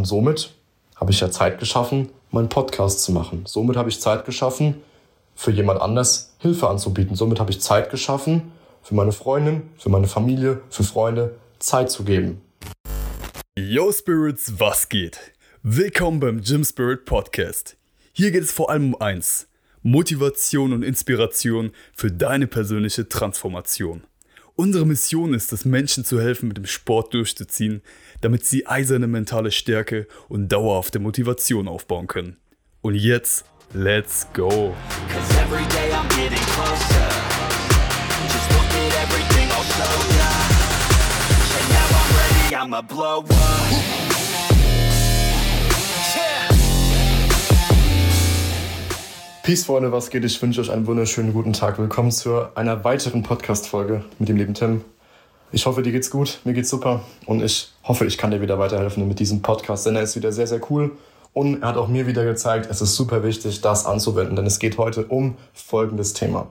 Und somit habe ich ja Zeit geschaffen, meinen Podcast zu machen. Somit habe ich Zeit geschaffen, für jemand anders Hilfe anzubieten. Somit habe ich Zeit geschaffen, für meine Freundin, für meine Familie, für Freunde Zeit zu geben. Yo Spirits, was geht? Willkommen beim Gym Spirit Podcast. Hier geht es vor allem um eins: Motivation und Inspiration für deine persönliche Transformation. Unsere Mission ist es, Menschen zu helfen, mit dem Sport durchzuziehen, damit sie eiserne mentale Stärke und dauerhafte Motivation aufbauen können. Und jetzt, let's go! I'ma blow up Peace, Freunde, was geht? Ich wünsche euch einen wunderschönen guten Tag. Willkommen zu einer weiteren Podcast-Folge mit dem lieben Tim. Ich hoffe, dir geht's gut, mir geht's super und ich hoffe, ich kann dir wieder weiterhelfen mit diesem Podcast, denn er ist wieder sehr, sehr cool und er hat auch mir wieder gezeigt, es ist super wichtig, das anzuwenden, denn es geht heute um folgendes Thema.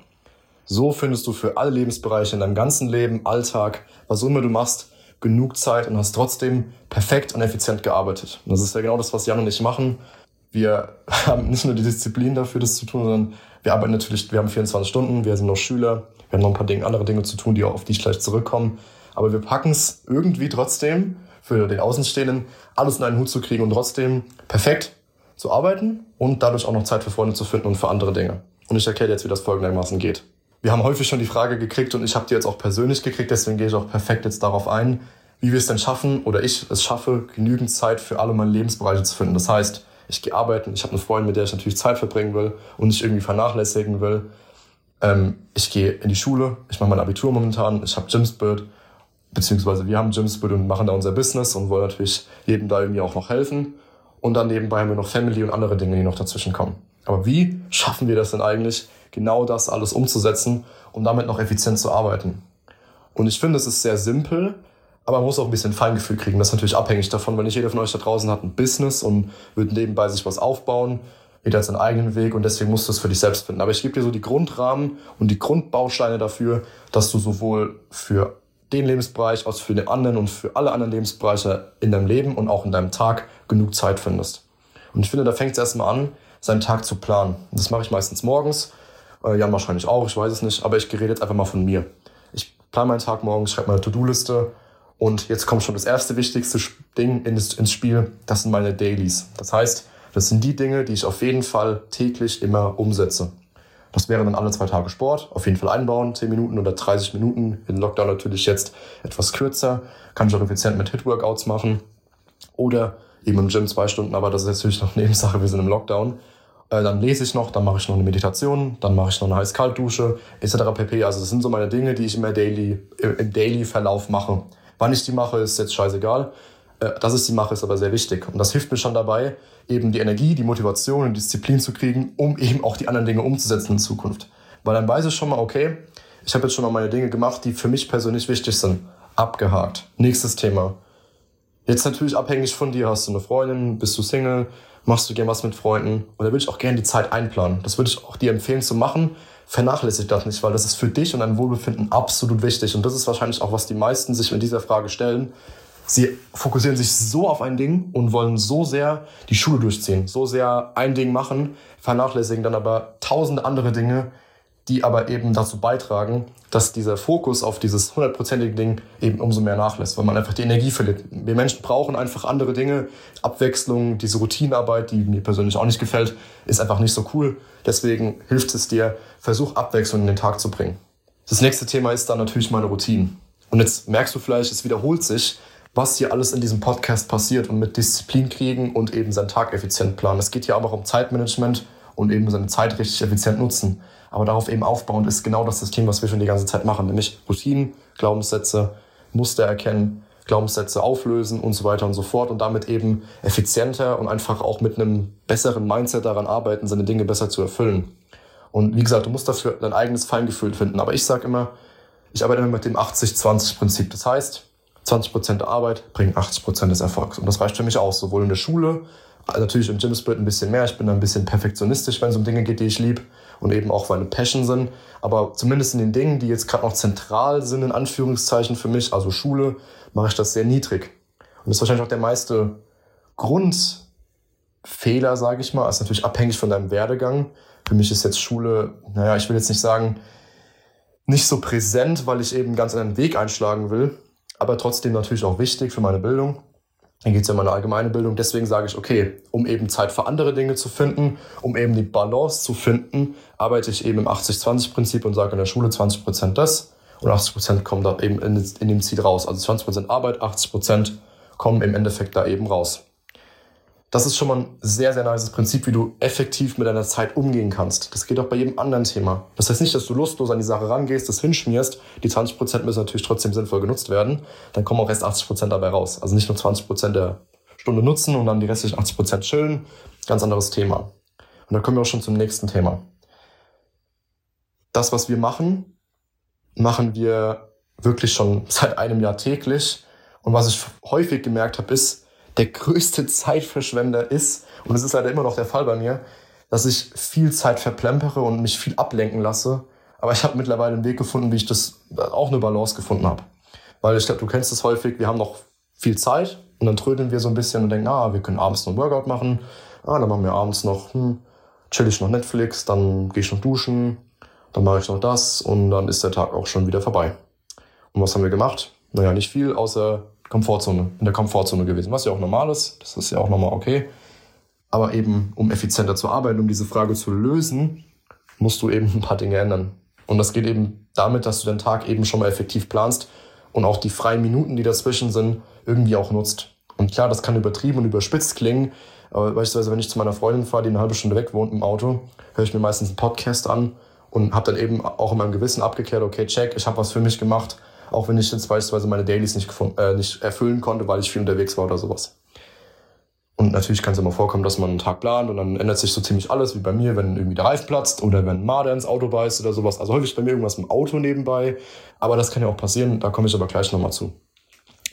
So findest du für alle Lebensbereiche in deinem ganzen Leben, Alltag, was immer du machst, genug Zeit und hast trotzdem perfekt und effizient gearbeitet. Und das ist ja genau das, was Jan und ich machen wir haben nicht nur die Disziplin dafür, das zu tun, sondern wir arbeiten natürlich, wir haben 24 Stunden, wir sind noch Schüler, wir haben noch ein paar Dinge, andere Dinge zu tun, die auch auf die ich gleich zurückkommen. Aber wir packen es irgendwie trotzdem für den Außenstehenden, alles in einen Hut zu kriegen und trotzdem perfekt zu arbeiten und dadurch auch noch Zeit für Freunde zu finden und für andere Dinge. Und ich erkläre jetzt, wie das folgendermaßen geht. Wir haben häufig schon die Frage gekriegt und ich habe die jetzt auch persönlich gekriegt, deswegen gehe ich auch perfekt jetzt darauf ein, wie wir es denn schaffen oder ich es schaffe, genügend Zeit für alle meine Lebensbereiche zu finden. Das heißt, ich gehe arbeiten, ich habe eine Freundin, mit der ich natürlich Zeit verbringen will und nicht irgendwie vernachlässigen will. Ähm, ich gehe in die Schule, ich mache mein Abitur momentan, ich habe Gymspirit, beziehungsweise wir haben Gymspirit und machen da unser Business und wollen natürlich jedem da irgendwie auch noch helfen. Und dann nebenbei haben wir noch Family und andere Dinge, die noch dazwischen kommen. Aber wie schaffen wir das denn eigentlich, genau das alles umzusetzen, um damit noch effizient zu arbeiten? Und ich finde, es ist sehr simpel, aber man muss auch ein bisschen Feingefühl kriegen. Das ist natürlich abhängig davon, weil nicht jeder von euch da draußen hat ein Business und wird nebenbei sich was aufbauen. Jeder hat seinen eigenen Weg und deswegen musst du es für dich selbst finden. Aber ich gebe dir so die Grundrahmen und die Grundbausteine dafür, dass du sowohl für den Lebensbereich als für den anderen und für alle anderen Lebensbereiche in deinem Leben und auch in deinem Tag genug Zeit findest. Und ich finde, da fängt es erstmal an, seinen Tag zu planen. Das mache ich meistens morgens. Äh, Jan wahrscheinlich auch, ich weiß es nicht, aber ich gerede jetzt einfach mal von mir. Ich plane meinen Tag morgens, schreibe meine To-Do-Liste, und jetzt kommt schon das erste wichtigste Ding ins Spiel, das sind meine Dailies. Das heißt, das sind die Dinge, die ich auf jeden Fall täglich immer umsetze. Das wäre dann alle zwei Tage Sport, auf jeden Fall einbauen, 10 Minuten oder 30 Minuten. In Lockdown natürlich jetzt etwas kürzer, kann ich auch effizient mit Hit-Workouts machen. Oder eben im Gym zwei Stunden, aber das ist natürlich noch Nebensache, wir sind im Lockdown. Äh, dann lese ich noch, dann mache ich noch eine Meditation, dann mache ich noch eine Heiß-Kalt-Dusche, etc. pp. Also das sind so meine Dinge, die ich immer daily, im Daily-Verlauf mache. Wann ich die mache, ist jetzt scheißegal. Äh, dass ich sie mache, ist aber sehr wichtig. Und das hilft mir schon dabei, eben die Energie, die Motivation und Disziplin zu kriegen, um eben auch die anderen Dinge umzusetzen in Zukunft. Weil dann weiß ich schon mal, okay, ich habe jetzt schon mal meine Dinge gemacht, die für mich persönlich wichtig sind. Abgehakt. Nächstes Thema. Jetzt natürlich abhängig von dir. Hast du eine Freundin? Bist du Single? Machst du gern was mit Freunden? Und da würde ich auch gerne die Zeit einplanen. Das würde ich auch dir empfehlen zu machen, vernachlässigt das nicht, weil das ist für dich und dein Wohlbefinden absolut wichtig. Und das ist wahrscheinlich auch, was die meisten sich mit dieser Frage stellen. Sie fokussieren sich so auf ein Ding und wollen so sehr die Schule durchziehen, so sehr ein Ding machen, vernachlässigen dann aber tausende andere Dinge, die aber eben dazu beitragen, dass dieser Fokus auf dieses hundertprozentige Ding eben umso mehr nachlässt, weil man einfach die Energie verliert. Wir Menschen brauchen einfach andere Dinge. Abwechslung, diese Routinearbeit, die mir persönlich auch nicht gefällt, ist einfach nicht so cool. Deswegen hilft es dir, versuch Abwechslung in den Tag zu bringen. Das nächste Thema ist dann natürlich meine Routine. Und jetzt merkst du vielleicht, es wiederholt sich, was hier alles in diesem Podcast passiert und mit Disziplin kriegen und eben seinen Tag effizient planen. Es geht hier aber auch um Zeitmanagement und eben seine Zeit richtig effizient nutzen. Aber darauf eben aufbauend ist genau das System, was wir schon die ganze Zeit machen, nämlich Routinen, Glaubenssätze, Muster erkennen, Glaubenssätze auflösen und so weiter und so fort und damit eben effizienter und einfach auch mit einem besseren Mindset daran arbeiten, seine Dinge besser zu erfüllen. Und wie gesagt, du musst dafür dein eigenes Feingefühl finden. Aber ich sage immer, ich arbeite immer mit dem 80-20-Prinzip. Das heißt, 20% der Arbeit bringen 80% des Erfolgs. Und das reicht für mich aus, sowohl in der Schule, natürlich im Gym Spirit ein bisschen mehr. Ich bin da ein bisschen perfektionistisch, wenn es um Dinge geht, die ich liebe und eben auch meine Passion sind. Aber zumindest in den Dingen, die jetzt gerade noch zentral sind, in Anführungszeichen für mich, also Schule, mache ich das sehr niedrig. Und das ist wahrscheinlich auch der meiste Grundfehler, sage ich mal, ist natürlich abhängig von deinem Werdegang. Für mich ist jetzt Schule, naja, ich will jetzt nicht sagen, nicht so präsent, weil ich eben ganz einen Weg einschlagen will, aber trotzdem natürlich auch wichtig für meine Bildung. Dann geht es ja um meine allgemeine Bildung. Deswegen sage ich, okay, um eben Zeit für andere Dinge zu finden, um eben die Balance zu finden, arbeite ich eben im 80-20-Prinzip und sage in der Schule 20% das und 80% kommen da eben in, in dem Ziel raus. Also 20% Arbeit, 80% kommen im Endeffekt da eben raus. Das ist schon mal ein sehr, sehr nices Prinzip, wie du effektiv mit deiner Zeit umgehen kannst. Das geht auch bei jedem anderen Thema. Das heißt nicht, dass du lustlos an die Sache rangehst, das hinschmierst. Die 20% müssen natürlich trotzdem sinnvoll genutzt werden. Dann kommen auch erst 80% dabei raus. Also nicht nur 20% der Stunde nutzen und dann die restlichen 80% chillen. Ganz anderes Thema. Und dann kommen wir auch schon zum nächsten Thema. Das, was wir machen, machen wir wirklich schon seit einem Jahr täglich. Und was ich häufig gemerkt habe, ist, der größte Zeitverschwender ist, und es ist leider immer noch der Fall bei mir, dass ich viel Zeit verplempere und mich viel ablenken lasse. Aber ich habe mittlerweile einen Weg gefunden, wie ich das auch eine Balance gefunden habe. Weil ich glaube, du kennst es häufig, wir haben noch viel Zeit und dann trödeln wir so ein bisschen und denken, ah, wir können abends noch ein Workout machen. Ah, dann machen wir abends noch, hm, chill ich noch Netflix, dann gehe ich noch duschen, dann mache ich noch das und dann ist der Tag auch schon wieder vorbei. Und was haben wir gemacht? Naja, nicht viel, außer Komfortzone, in der Komfortzone gewesen, was ja auch normal ist, das ist ja auch nochmal okay. Aber eben, um effizienter zu arbeiten, um diese Frage zu lösen, musst du eben ein paar Dinge ändern. Und das geht eben damit, dass du den Tag eben schon mal effektiv planst und auch die freien Minuten, die dazwischen sind, irgendwie auch nutzt. Und klar, das kann übertrieben und überspitzt klingen, aber beispielsweise, wenn ich zu meiner Freundin fahre, die eine halbe Stunde weg wohnt im Auto, höre ich mir meistens einen Podcast an und habe dann eben auch in meinem Gewissen abgekehrt, okay, check, ich habe was für mich gemacht, auch wenn ich jetzt beispielsweise meine Dailies nicht, äh, nicht erfüllen konnte, weil ich viel unterwegs war oder sowas. Und natürlich kann es immer vorkommen, dass man einen Tag plant und dann ändert sich so ziemlich alles, wie bei mir, wenn irgendwie der Reifen platzt oder wenn Marder ins Auto beißt oder sowas. Also häufig bei mir irgendwas im Auto nebenbei. Aber das kann ja auch passieren, da komme ich aber gleich nochmal zu.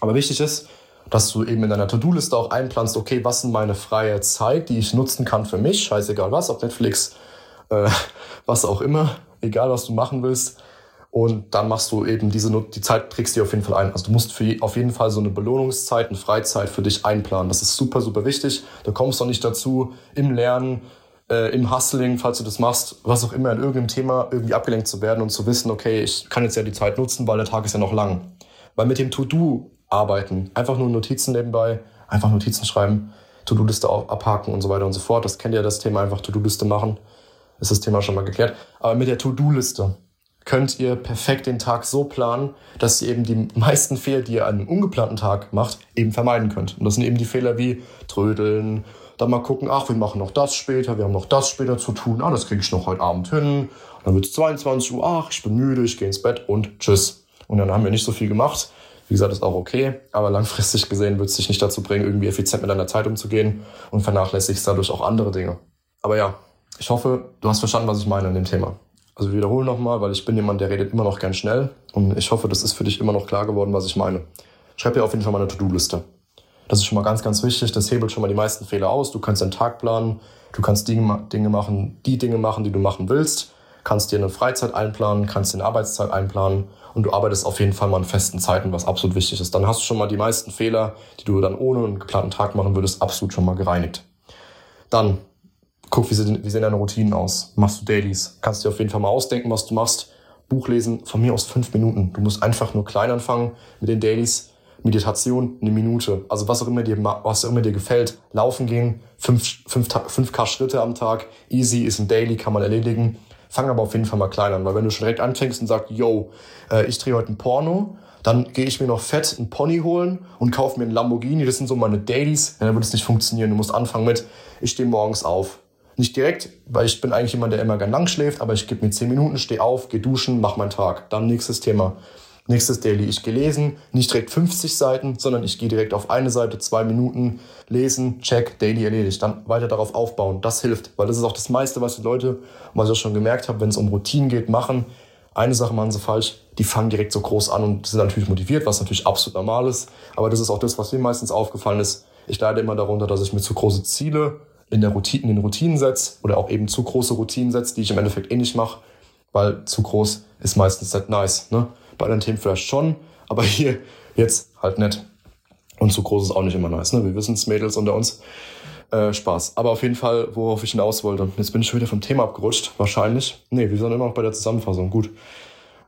Aber wichtig ist, dass du eben in deiner To-Do-Liste auch einplanst, okay, was sind meine freie Zeit, die ich nutzen kann für mich, scheißegal was, auf Netflix, äh, was auch immer, egal was du machen willst. Und dann machst du eben diese, die Zeit trägst du auf jeden Fall ein. Also du musst für auf jeden Fall so eine Belohnungszeit, eine Freizeit für dich einplanen. Das ist super, super wichtig. Da kommst du nicht dazu, im Lernen, äh, im Hustling, falls du das machst, was auch immer, in irgendeinem Thema irgendwie abgelenkt zu werden und zu wissen, okay, ich kann jetzt ja die Zeit nutzen, weil der Tag ist ja noch lang. Weil mit dem To-Do arbeiten, einfach nur Notizen nebenbei, einfach Notizen schreiben, To-Do-Liste abhaken und so weiter und so fort. Das kennt ihr das Thema, einfach To-Do-Liste machen. Ist das Thema schon mal geklärt. Aber mit der To-Do-Liste, könnt ihr perfekt den Tag so planen, dass ihr eben die meisten Fehler, die ihr an einem ungeplanten Tag macht, eben vermeiden könnt. Und das sind eben die Fehler wie Trödeln, dann mal gucken, ach, wir machen noch das später, wir haben noch das später zu tun, ah, das kriege ich noch heute Abend hin. Und dann wird es 22 Uhr, ach, ich bin müde, ich gehe ins Bett und tschüss. Und dann haben wir nicht so viel gemacht. Wie gesagt, ist auch okay, aber langfristig gesehen wird es dich nicht dazu bringen, irgendwie effizient mit deiner Zeit umzugehen und vernachlässigst dadurch auch andere Dinge. Aber ja, ich hoffe, du hast verstanden, was ich meine in dem Thema. Also wiederhole nochmal, weil ich bin jemand, der redet immer noch gern schnell und ich hoffe, das ist für dich immer noch klar geworden, was ich meine. Schreib dir auf jeden Fall mal eine To-Do-Liste. Das ist schon mal ganz, ganz wichtig. Das hebelt schon mal die meisten Fehler aus. Du kannst deinen Tag planen, du kannst Dinge, Dinge machen, die Dinge machen, die du machen willst, kannst dir eine Freizeit einplanen, kannst dir eine Arbeitszeit einplanen und du arbeitest auf jeden Fall mal an festen Zeiten, was absolut wichtig ist. Dann hast du schon mal die meisten Fehler, die du dann ohne einen geplanten Tag machen würdest, absolut schon mal gereinigt. Dann guck, wie sehen, wie sehen deine Routinen aus? Machst du Dailies? Kannst dir auf jeden Fall mal ausdenken, was du machst. Buch lesen, von mir aus fünf Minuten. Du musst einfach nur klein anfangen mit den Dailies. Meditation, eine Minute. Also was auch immer dir, was auch immer dir gefällt. Laufen gehen, fünf, fünf, fünf K Schritte am Tag. Easy ist ein Daily, kann man erledigen. Fang aber auf jeden Fall mal klein an, weil wenn du schon direkt anfängst und sagst, yo, äh, ich drehe heute ein Porno, dann gehe ich mir noch fett einen Pony holen und kaufe mir einen Lamborghini. Das sind so meine Dailies. Dann wird es nicht funktionieren. Du musst anfangen mit, ich stehe morgens auf, nicht direkt, weil ich bin eigentlich jemand, der immer gern lang schläft, aber ich gebe mir 10 Minuten, stehe auf, gehe duschen, mach meinen Tag. Dann nächstes Thema. Nächstes Daily. Ich gehe lesen, nicht direkt 50 Seiten, sondern ich gehe direkt auf eine Seite, zwei Minuten lesen, check, Daily erledigt. Dann weiter darauf aufbauen. Das hilft, weil das ist auch das meiste, was die Leute, was ich auch schon gemerkt habe, wenn es um Routinen geht, machen. Eine Sache machen sie falsch, die fangen direkt so groß an und sind natürlich motiviert, was natürlich absolut normal ist. Aber das ist auch das, was mir meistens aufgefallen ist. Ich leide immer darunter, dass ich mir zu große Ziele in, der Routine, in den Routinen setze oder auch eben zu große Routinen setze, die ich im Endeffekt eh nicht mache, weil zu groß ist meistens nicht nice. Ne? Bei anderen Themen vielleicht schon, aber hier jetzt halt nicht. Und zu groß ist auch nicht immer nice. Ne? Wir wissen es, Mädels unter uns. Äh, Spaß. Aber auf jeden Fall, worauf ich hinaus wollte. Jetzt bin ich schon wieder vom Thema abgerutscht. Wahrscheinlich. Nee, wir sind immer noch bei der Zusammenfassung. Gut.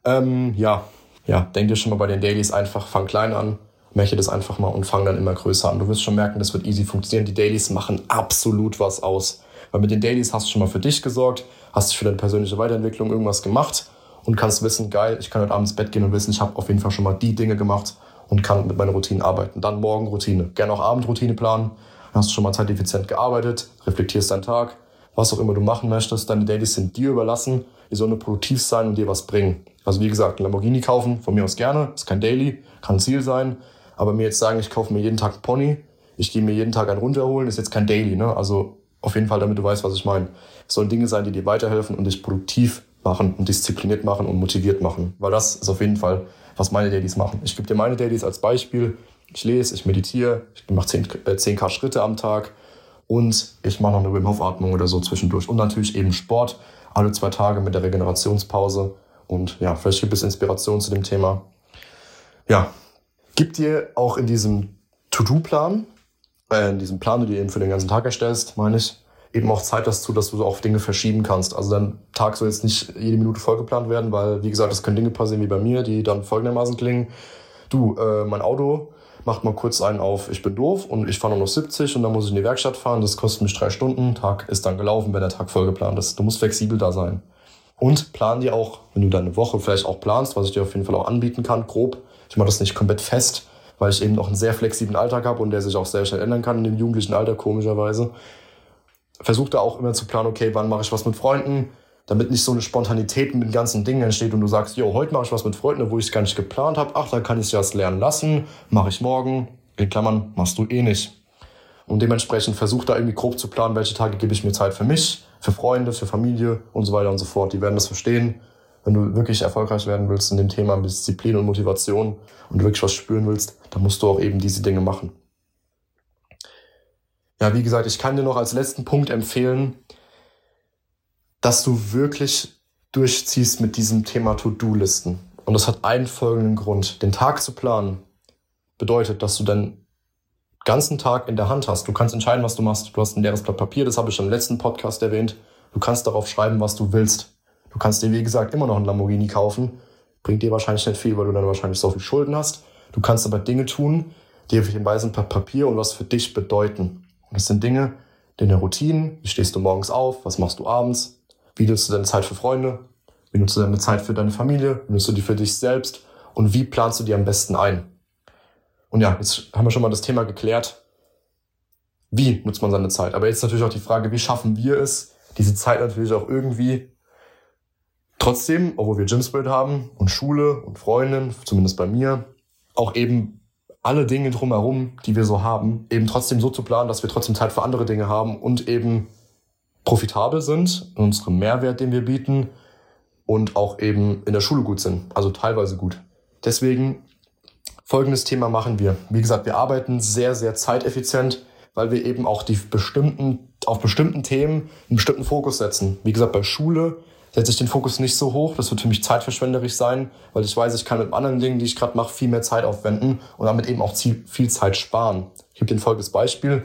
Ähm, ja. Ja, denk dir schon mal bei den Dailies einfach, fang klein an, merke das einfach mal und fang dann immer größer an. Du wirst schon merken, das wird easy funktionieren. Die Dailies machen absolut was aus. Weil mit den Dailies hast du schon mal für dich gesorgt, hast du für deine persönliche Weiterentwicklung irgendwas gemacht und kannst wissen, geil, ich kann heute Abends ins Bett gehen und wissen, ich habe auf jeden Fall schon mal die Dinge gemacht und kann mit meiner Routine arbeiten. Dann morgen Routine. Gerne auch Abendroutine planen. Dann hast du schon mal zeiteffizient gearbeitet, reflektierst deinen Tag, was auch immer du machen möchtest. Deine Dailies sind dir überlassen. Die sollen nur produktiv sein und dir was bringen. Also wie gesagt, Lamborghini kaufen, von mir aus gerne, ist kein Daily, kann ein Ziel sein. Aber mir jetzt sagen, ich kaufe mir jeden Tag Pony, ich gehe mir jeden Tag einen runterholen, ist jetzt kein Daily. Ne? Also auf jeden Fall, damit du weißt, was ich meine. Es sollen Dinge sein, die dir weiterhelfen und dich produktiv machen und diszipliniert machen und motiviert machen. Weil das ist auf jeden Fall, was meine Dailies machen. Ich gebe dir meine Dailies als Beispiel. Ich lese, ich meditiere, ich mache 10, äh, 10k Schritte am Tag und ich mache noch eine Wim Hof Atmung oder so zwischendurch. Und natürlich eben Sport, alle zwei Tage mit der Regenerationspause. Und ja, vielleicht gibt es Inspiration zu dem Thema. Ja, gib dir auch in diesem To-Do-Plan, äh, in diesem Plan, den du eben für den ganzen Tag erstellst, meine ich, eben auch Zeit dazu, dass du auch Dinge verschieben kannst. Also dein Tag soll jetzt nicht jede Minute vollgeplant werden, weil, wie gesagt, es können Dinge passieren wie bei mir, die dann folgendermaßen klingen. Du, äh, mein Auto macht mal kurz einen auf, ich bin doof und ich fahre nur noch 70 und dann muss ich in die Werkstatt fahren. Das kostet mich drei Stunden. Tag ist dann gelaufen, wenn der Tag vollgeplant ist. Du musst flexibel da sein. Und plan dir auch, wenn du deine Woche vielleicht auch planst, was ich dir auf jeden Fall auch anbieten kann, grob. Ich mache das nicht komplett fest, weil ich eben noch einen sehr flexiblen Alltag habe und der sich auch sehr schnell ändern kann in dem jugendlichen Alter, komischerweise versuche da auch immer zu planen, okay, wann mache ich was mit Freunden, damit nicht so eine Spontanität mit den ganzen Dingen entsteht und du sagst, jo, heute mache ich was mit Freunden, wo ich es gar nicht geplant habe, ach, dann kann ich es ja lernen lassen, mache ich morgen, in Klammern, machst du eh nicht. Und dementsprechend versuch da irgendwie grob zu planen, welche Tage gebe ich mir Zeit für mich, für Freunde, für Familie und so weiter und so fort. Die werden das verstehen. Wenn du wirklich erfolgreich werden willst in dem Thema Disziplin und Motivation und wirklich was spüren willst, dann musst du auch eben diese Dinge machen. Ja, wie gesagt, ich kann dir noch als letzten Punkt empfehlen, dass du wirklich durchziehst mit diesem Thema To-Do-Listen. Und das hat einen folgenden Grund. Den Tag zu planen bedeutet, dass du deinen ganzen Tag in der Hand hast. Du kannst entscheiden, was du machst. Du hast ein leeres Blatt Papier, das habe ich schon im letzten Podcast erwähnt. Du kannst darauf schreiben, was du willst. Du kannst dir, wie gesagt, immer noch ein Lamborghini kaufen. Bringt dir wahrscheinlich nicht viel, weil du dann wahrscheinlich so viel Schulden hast. Du kannst aber Dinge tun, die auf dem weißen Papier und was für dich bedeuten. Und das sind Dinge, deine Routinen, wie stehst du morgens auf, was machst du abends, wie nutzt du deine Zeit für Freunde, wie nutzt du deine Zeit für deine Familie, wie nutzt du die für dich selbst und wie planst du die am besten ein. Und ja, jetzt haben wir schon mal das Thema geklärt, wie nutzt man seine Zeit. Aber jetzt natürlich auch die Frage, wie schaffen wir es, diese Zeit natürlich auch irgendwie trotzdem, obwohl wir Gym Spirit haben und Schule und Freundin, zumindest bei mir, auch eben alle Dinge drumherum, die wir so haben, eben trotzdem so zu planen, dass wir trotzdem Zeit für andere Dinge haben und eben profitabel sind in unserem Mehrwert, den wir bieten und auch eben in der Schule gut sind, also teilweise gut. Deswegen folgendes Thema machen wir. Wie gesagt, wir arbeiten sehr, sehr zeiteffizient, weil wir eben auch die bestimmten, auf bestimmten Themen einen bestimmten Fokus setzen. Wie gesagt, bei Schule setze ich den Fokus nicht so hoch. Das wird für mich zeitverschwenderisch sein, weil ich weiß, ich kann mit anderen Dingen, die ich gerade mache, viel mehr Zeit aufwenden und damit eben auch viel Zeit sparen. Ich gebe dir ein folgendes Beispiel.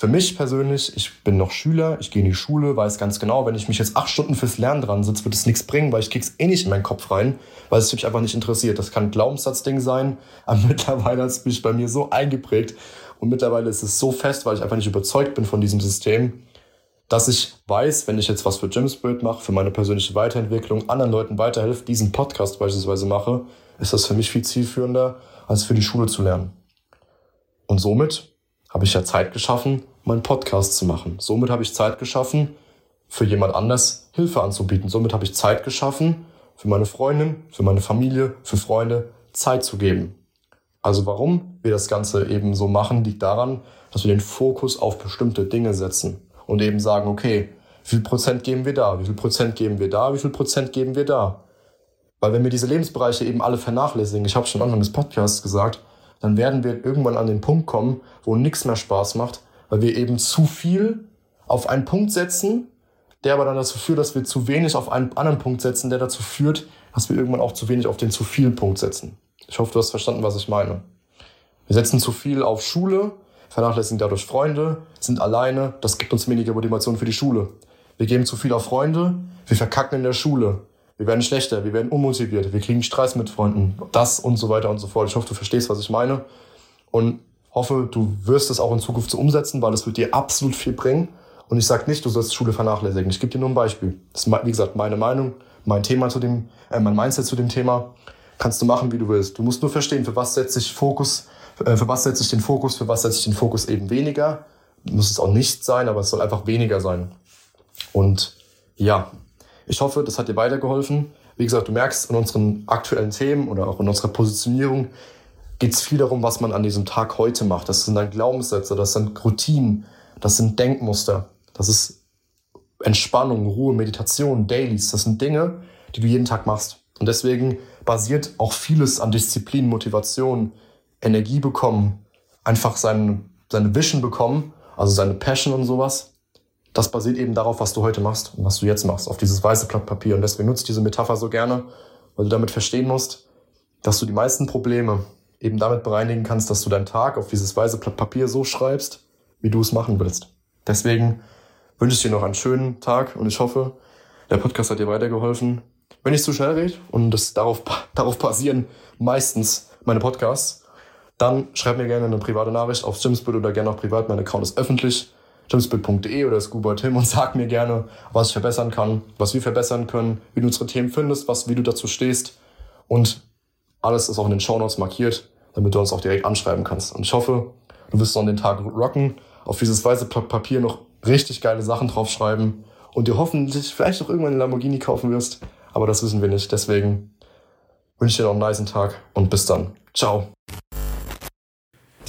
Für mich persönlich, ich bin noch Schüler, ich gehe in die Schule, weiß ganz genau, wenn ich mich jetzt acht Stunden fürs Lernen dran sitze, wird es nichts bringen, weil ich krieg's eh nicht in meinen Kopf rein, weil es mich einfach nicht interessiert. Das kann ein Glaubenssatzding sein, aber mittlerweile hat es mich bei mir so eingeprägt und mittlerweile ist es so fest, weil ich einfach nicht überzeugt bin von diesem System, dass ich weiß, wenn ich jetzt was für Gym Spirit mache, für meine persönliche Weiterentwicklung, anderen Leuten weiterhelfe, diesen Podcast beispielsweise mache, ist das für mich viel zielführender, als für die Schule zu lernen. Und somit habe ich ja Zeit geschaffen, meinen Podcast zu machen. Somit habe ich Zeit geschaffen, für jemand anders Hilfe anzubieten. Somit habe ich Zeit geschaffen, für meine Freundin, für meine Familie, für Freunde Zeit zu geben. Also warum wir das Ganze eben so machen, liegt daran, dass wir den Fokus auf bestimmte Dinge setzen und eben sagen, okay, wie viel Prozent geben wir da, wie viel Prozent geben wir da, wie viel Prozent geben wir da. Weil wenn wir diese Lebensbereiche eben alle vernachlässigen, ich habe schon Anfang des Podcasts gesagt, dann werden wir irgendwann an den Punkt kommen, wo nichts mehr Spaß macht, weil wir eben zu viel auf einen Punkt setzen, der aber dann dazu führt, dass wir zu wenig auf einen anderen Punkt setzen, der dazu führt, dass wir irgendwann auch zu wenig auf den zu vielen Punkt setzen. Ich hoffe, du hast verstanden, was ich meine. Wir setzen zu viel auf Schule, vernachlässigen dadurch Freunde, sind alleine, das gibt uns weniger Motivation für die Schule. Wir geben zu viel auf Freunde, wir verkacken in der Schule, wir werden schlechter, wir werden unmotiviert, wir kriegen Stress mit Freunden, das und so weiter und so fort. Ich hoffe, du verstehst, was ich meine und hoffe, du wirst es auch in Zukunft so umsetzen, weil es wird dir absolut viel bringen. Und ich sage nicht, du sollst Schule vernachlässigen. Ich gebe dir nur ein Beispiel. Das ist, wie gesagt, meine Meinung, mein Thema zu dem, äh, mein Mindset zu dem Thema. Kannst du machen, wie du willst. Du musst nur verstehen, für was setze ich Fokus, für was setze ich den Fokus, für was setze ich den Fokus eben weniger. Muss es auch nicht sein, aber es soll einfach weniger sein. Und ja, ich hoffe, das hat dir weitergeholfen. Wie gesagt, du merkst in unseren aktuellen Themen oder auch in unserer Positionierung geht es viel darum, was man an diesem Tag heute macht. Das sind dann Glaubenssätze, das sind Routinen, das sind Denkmuster, das ist Entspannung, Ruhe, Meditation, Dailies. Das sind Dinge, die du jeden Tag machst. Und deswegen basiert auch vieles an Disziplin, Motivation, Energie bekommen, einfach seine, seine Vision bekommen, also seine Passion und sowas. Das basiert eben darauf, was du heute machst und was du jetzt machst, auf dieses weiße Blatt Papier. Und deswegen nutze ich diese Metapher so gerne, weil du damit verstehen musst, dass du die meisten Probleme eben damit bereinigen kannst, dass du deinen Tag auf dieses weiße Blatt Papier so schreibst, wie du es machen willst. Deswegen wünsche ich dir noch einen schönen Tag und ich hoffe, der Podcast hat dir weitergeholfen. Wenn ich zu schnell rede und das darauf, darauf basieren meistens meine Podcasts, dann schreib mir gerne eine private Nachricht auf Jimsbild oder gerne auch privat. Mein Account ist öffentlich, jimsbild.de oder Scuba Tim und sag mir gerne, was ich verbessern kann, was wir verbessern können, wie du unsere Themen findest, was, wie du dazu stehst. Und alles ist auch in den Shownotes markiert, damit du uns auch direkt anschreiben kannst. Und ich hoffe, du wirst noch an den Tag rocken, auf dieses weiße Papier noch richtig geile Sachen draufschreiben und dir hoffentlich vielleicht auch irgendwann einen Lamborghini kaufen wirst. Aber das wissen wir nicht. Deswegen wünsche ich dir noch einen nice Tag und bis dann. Ciao.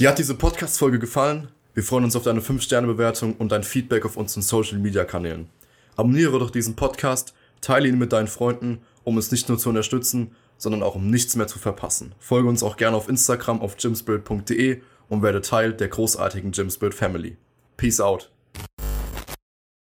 Dir hat diese Podcast-Folge gefallen? Wir freuen uns auf deine 5-Sterne-Bewertung und dein Feedback auf unseren Social-Media-Kanälen. Abonniere doch diesen Podcast, teile ihn mit deinen Freunden, um es nicht nur zu unterstützen, sondern auch um nichts mehr zu verpassen. Folge uns auch gerne auf Instagram auf gymspirit.de und werde Teil der großartigen Gymspirit Family. Peace out.